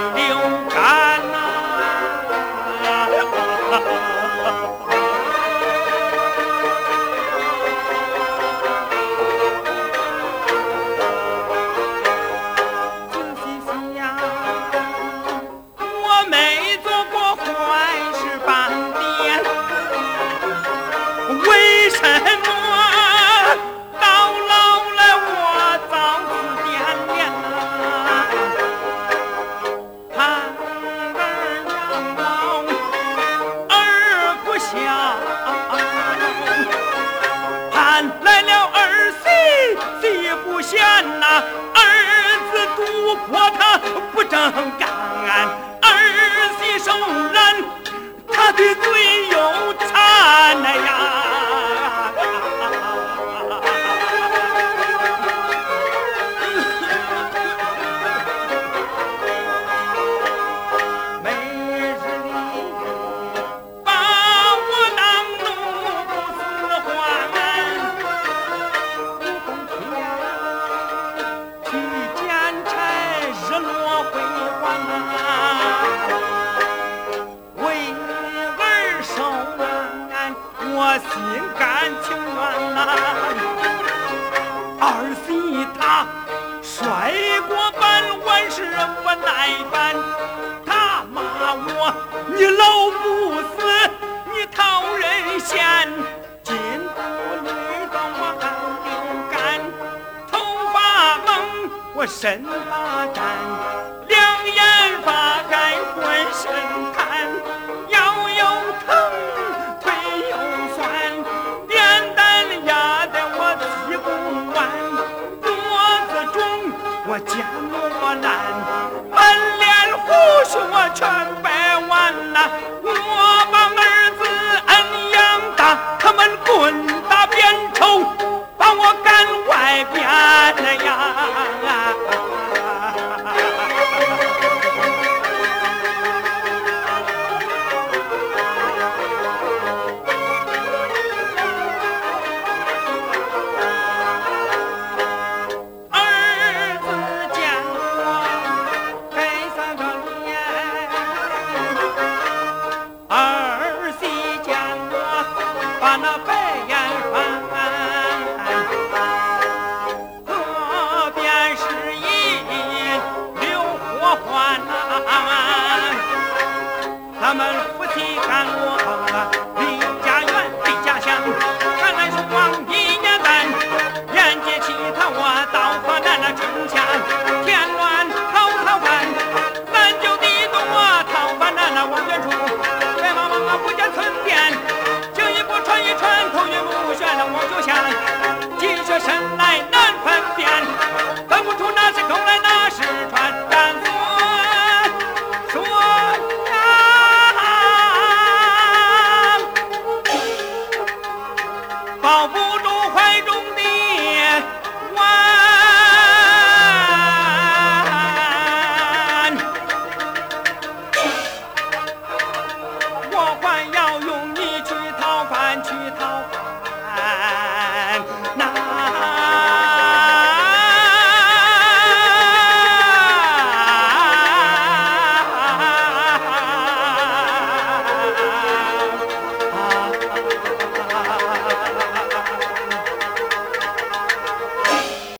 流干他心甘情愿呐。儿媳她摔过半碗是我耐烦，她骂我你老不死，你讨人嫌，金不女装我还流干，头发蒙我身发粘，我肩磨烂，满脸胡须我全白完呐，我把儿子恩养大，他们滚